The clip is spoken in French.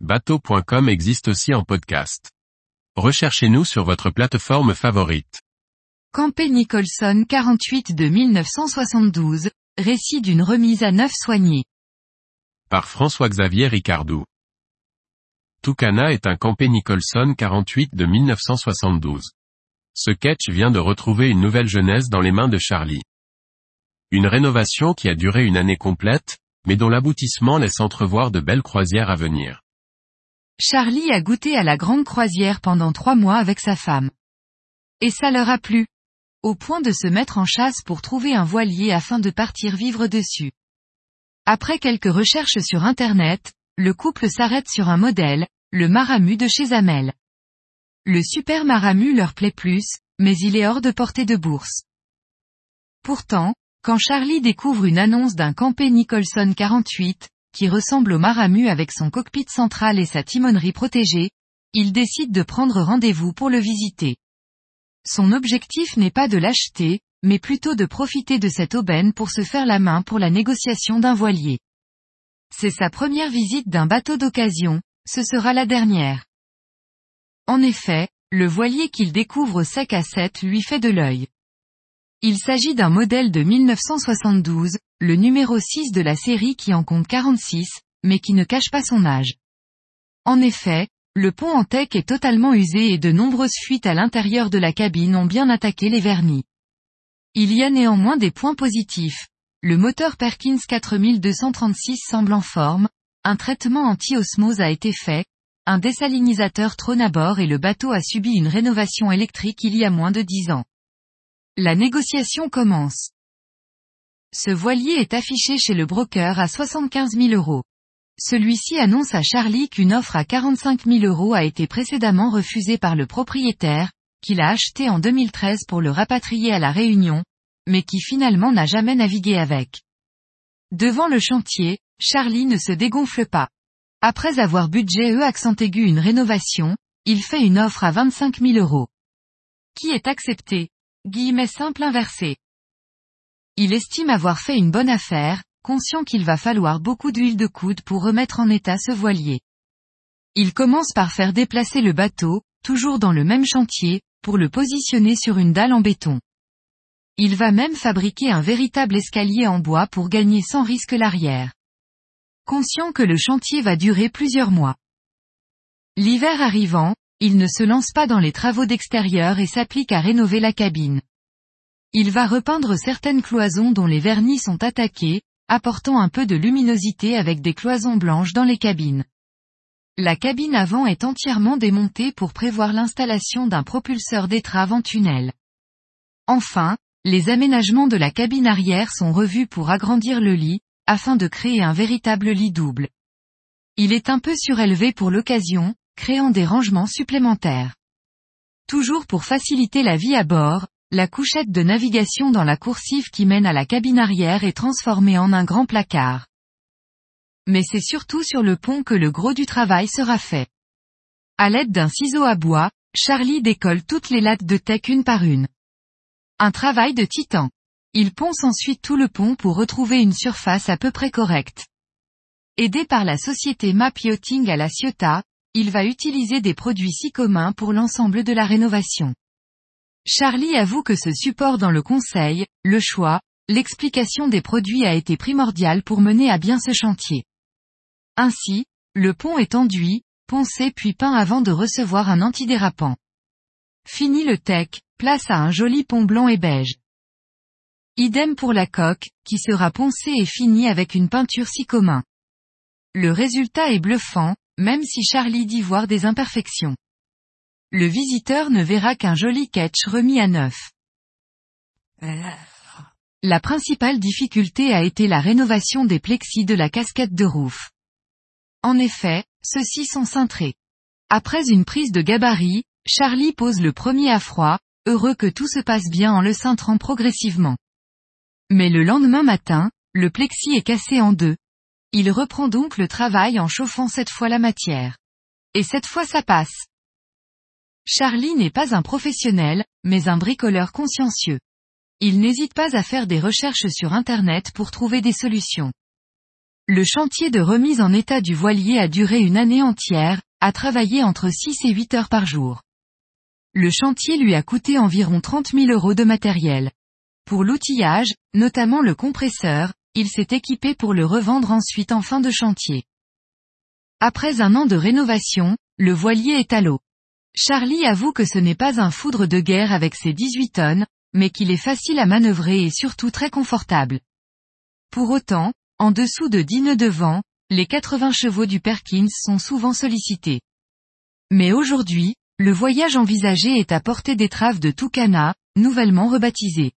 bateau.com existe aussi en podcast. Recherchez-nous sur votre plateforme favorite. Campé Nicholson 48 de 1972, récit d'une remise à neuf soignée. Par François-Xavier Ricardou. Tucana est un Campé Nicholson 48 de 1972. Ce catch vient de retrouver une nouvelle jeunesse dans les mains de Charlie. Une rénovation qui a duré une année complète, mais dont l'aboutissement laisse entrevoir de belles croisières à venir. Charlie a goûté à la grande croisière pendant trois mois avec sa femme. Et ça leur a plu. Au point de se mettre en chasse pour trouver un voilier afin de partir vivre dessus. Après quelques recherches sur Internet, le couple s'arrête sur un modèle, le Maramu de chez Amel. Le super Maramu leur plaît plus, mais il est hors de portée de bourse. Pourtant, quand Charlie découvre une annonce d'un Campé Nicholson 48, qui ressemble au Maramu avec son cockpit central et sa timonerie protégée, il décide de prendre rendez-vous pour le visiter. Son objectif n'est pas de l'acheter, mais plutôt de profiter de cette aubaine pour se faire la main pour la négociation d'un voilier. C'est sa première visite d'un bateau d'occasion, ce sera la dernière. En effet, le voilier qu'il découvre sec à 7 lui fait de l'œil. Il s'agit d'un modèle de 1972, le numéro 6 de la série qui en compte 46, mais qui ne cache pas son âge. En effet, le pont en teck est totalement usé et de nombreuses fuites à l'intérieur de la cabine ont bien attaqué les vernis. Il y a néanmoins des points positifs. Le moteur Perkins 4236 semble en forme, un traitement anti-osmose a été fait, un désalinisateur trône à bord et le bateau a subi une rénovation électrique il y a moins de 10 ans. La négociation commence. Ce voilier est affiché chez le broker à 75 000 euros. Celui-ci annonce à Charlie qu'une offre à 45 000 euros a été précédemment refusée par le propriétaire, qu'il a acheté en 2013 pour le rapatrier à la Réunion, mais qui finalement n'a jamais navigué avec. Devant le chantier, Charlie ne se dégonfle pas. Après avoir budget E accent aigu une rénovation, il fait une offre à 25 000 euros. Qui est accepté? Guillemets simple inversé. Il estime avoir fait une bonne affaire, conscient qu'il va falloir beaucoup d'huile de coude pour remettre en état ce voilier. Il commence par faire déplacer le bateau, toujours dans le même chantier, pour le positionner sur une dalle en béton. Il va même fabriquer un véritable escalier en bois pour gagner sans risque l'arrière. Conscient que le chantier va durer plusieurs mois. L'hiver arrivant, il ne se lance pas dans les travaux d'extérieur et s'applique à rénover la cabine. Il va repeindre certaines cloisons dont les vernis sont attaqués, apportant un peu de luminosité avec des cloisons blanches dans les cabines. La cabine avant est entièrement démontée pour prévoir l'installation d'un propulseur d'étrave en tunnel. Enfin, les aménagements de la cabine arrière sont revus pour agrandir le lit, afin de créer un véritable lit double. Il est un peu surélevé pour l'occasion, créant des rangements supplémentaires. Toujours pour faciliter la vie à bord, la couchette de navigation dans la coursive qui mène à la cabine arrière est transformée en un grand placard. Mais c'est surtout sur le pont que le gros du travail sera fait. À l'aide d'un ciseau à bois, Charlie décolle toutes les lattes de tech une par une. Un travail de titan. Il ponce ensuite tout le pont pour retrouver une surface à peu près correcte. Aidé par la société Map Yachting à la Ciotat, il va utiliser des produits si communs pour l'ensemble de la rénovation. Charlie avoue que ce support dans le conseil, le choix, l'explication des produits a été primordial pour mener à bien ce chantier. Ainsi, le pont est enduit, poncé puis peint avant de recevoir un antidérapant. Fini le tech, place à un joli pont blanc et beige. Idem pour la coque, qui sera poncée et finie avec une peinture si commun. Le résultat est bluffant, même si Charlie dit voir des imperfections. Le visiteur ne verra qu'un joli catch remis à neuf. La principale difficulté a été la rénovation des plexis de la casquette de roof. En effet, ceux-ci sont cintrés. Après une prise de gabarit, Charlie pose le premier à froid, heureux que tout se passe bien en le cintrant progressivement. Mais le lendemain matin, le plexi est cassé en deux, il reprend donc le travail en chauffant cette fois la matière. Et cette fois ça passe. Charlie n'est pas un professionnel, mais un bricoleur consciencieux. Il n'hésite pas à faire des recherches sur Internet pour trouver des solutions. Le chantier de remise en état du voilier a duré une année entière, a travaillé entre 6 et 8 heures par jour. Le chantier lui a coûté environ 30 000 euros de matériel. Pour l'outillage, notamment le compresseur, il s'est équipé pour le revendre ensuite en fin de chantier. Après un an de rénovation, le voilier est à l'eau. Charlie avoue que ce n'est pas un foudre de guerre avec ses 18 tonnes, mais qu'il est facile à manœuvrer et surtout très confortable. Pour autant, en dessous de 10 nœuds de vent, les 80 chevaux du Perkins sont souvent sollicités. Mais aujourd'hui, le voyage envisagé est à portée d'étrave de Tucana, nouvellement rebaptisé.